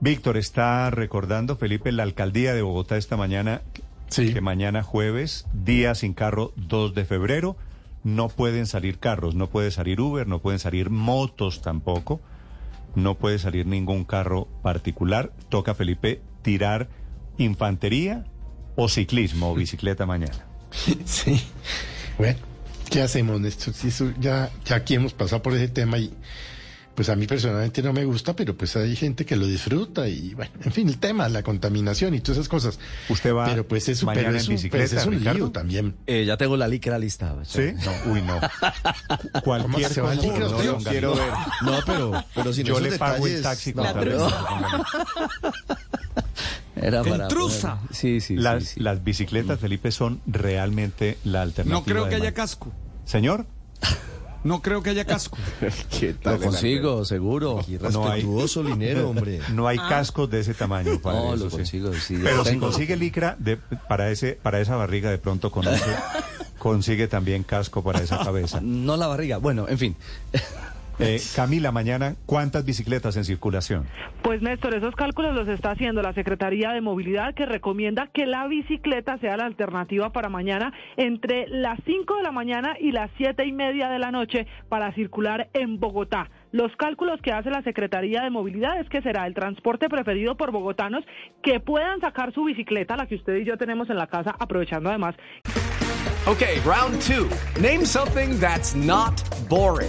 Víctor está recordando, Felipe, la alcaldía de Bogotá esta mañana, Sí. que mañana jueves, día sin carro 2 de febrero, no pueden salir carros, no puede salir Uber, no pueden salir motos tampoco, no puede salir ningún carro particular. Toca, Felipe, tirar infantería o ciclismo o bicicleta mañana. Sí. Bueno, ¿qué hacemos, Néstor? Si eso ya, ya aquí hemos pasado por ese tema y pues a mí personalmente no me gusta, pero pues hay gente que lo disfruta y bueno, en fin, el tema, la contaminación y todas esas cosas. ¿Usted va pero pues es, mañana pero en un, bicicleta, pues es un lío también. Eh, ya tengo la licra lista. ¿Sí? No, uy, no. Cualquier se va el cosa, licra? no, don Quiero ver. No, pero, pero sin Yo le pago el taxi no, con Era para Intrusa. poder- Sí, sí, Las, sí, sí. las bicicletas, Felipe, son realmente la alternativa. No creo que haya casco. Señor, No creo que haya casco. Lo consigo, seguro. Y No hay- respetuoso, linero, hombre. no hay cascos de ese tamaño para No, eso, lo consigo, sí, Pero lo si consigue licra de, para ese para esa barriga de pronto conoce, consigue también casco para esa cabeza. No la barriga. Bueno, en fin. Eh, Camila, mañana, ¿cuántas bicicletas en circulación? Pues Néstor, esos cálculos los está haciendo la Secretaría de Movilidad que recomienda que la bicicleta sea la alternativa para mañana entre las 5 de la mañana y las siete y media de la noche para circular en Bogotá. Los cálculos que hace la Secretaría de Movilidad es que será el transporte preferido por bogotanos que puedan sacar su bicicleta, la que usted y yo tenemos en la casa, aprovechando además Okay, round two. Name something that's not boring.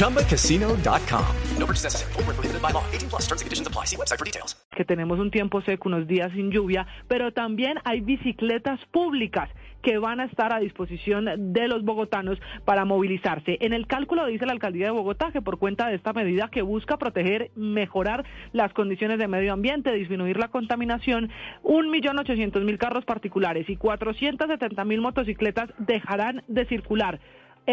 ChumbaCasino.com. No purchase necessary. Full prohibited by law. 18 plus terms and conditions apply. See website for details. que tenemos un tiempo seco, unos días sin lluvia, pero también hay bicicletas públicas que van a estar a disposición de los bogotanos para movilizarse. En el cálculo dice la alcaldía de Bogotá que por cuenta de esta medida que busca proteger, mejorar las condiciones de medio ambiente, disminuir la contaminación, un millón ochocientos mil carros particulares y 470 mil motocicletas dejarán de circular.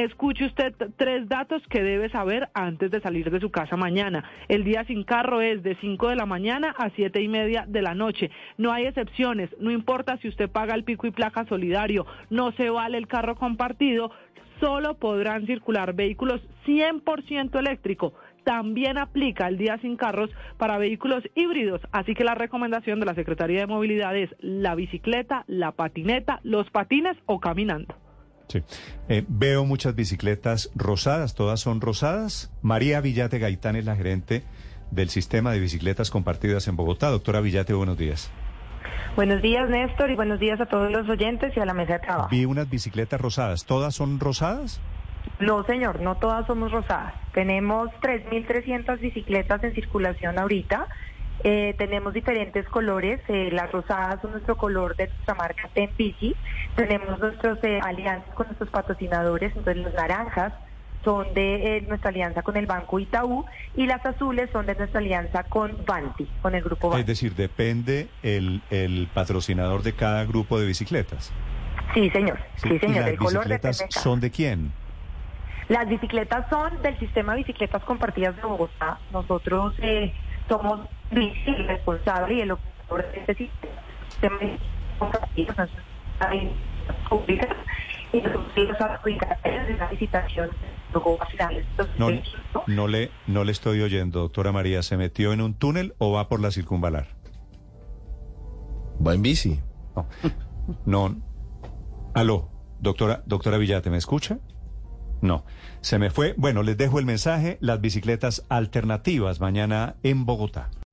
Escuche usted tres datos que debe saber antes de salir de su casa mañana. El día sin carro es de 5 de la mañana a siete y media de la noche. No hay excepciones. No importa si usted paga el pico y placa solidario. No se vale el carro compartido. Solo podrán circular vehículos 100% eléctrico. También aplica el día sin carros para vehículos híbridos. Así que la recomendación de la Secretaría de Movilidad es la bicicleta, la patineta, los patines o caminando. Sí. Eh, veo muchas bicicletas rosadas, todas son rosadas. María Villate Gaitán es la gerente del sistema de bicicletas compartidas en Bogotá. Doctora Villate, buenos días. Buenos días, Néstor, y buenos días a todos los oyentes y a la mesa de trabajo. Vi unas bicicletas rosadas, ¿todas son rosadas? No, señor, no todas somos rosadas. Tenemos 3.300 bicicletas en circulación ahorita. Eh, tenemos diferentes colores. eh, las rosadas son nuestro color de nuestra marca Ten Bici. Tenemos nuestras alianzas con nuestros patrocinadores. Entonces, las naranjas son de eh, nuestra alianza con el Banco Itaú y las azules son de nuestra alianza con Banti, con el grupo Banti. Es decir, depende el, el patrocinador de cada grupo de bicicletas. Sí, señor. Sí, ¿Y señor. las El color bicicletas de son de quién? Las bicicletas son del sistema de bicicletas compartidas de Bogotá. Nosotros eh, somos bici responsable y el operador de este sistema públicas y los adjudicatarios de la No, 2021. no, le, no le estoy oyendo, doctora María. ¿Se metió en un túnel o va por la circunvalar? Va en bici. No. No. Aló, doctora, doctora Villate, ¿me escucha? No. Se me fue. Bueno, les dejo el mensaje, las bicicletas alternativas mañana en Bogotá.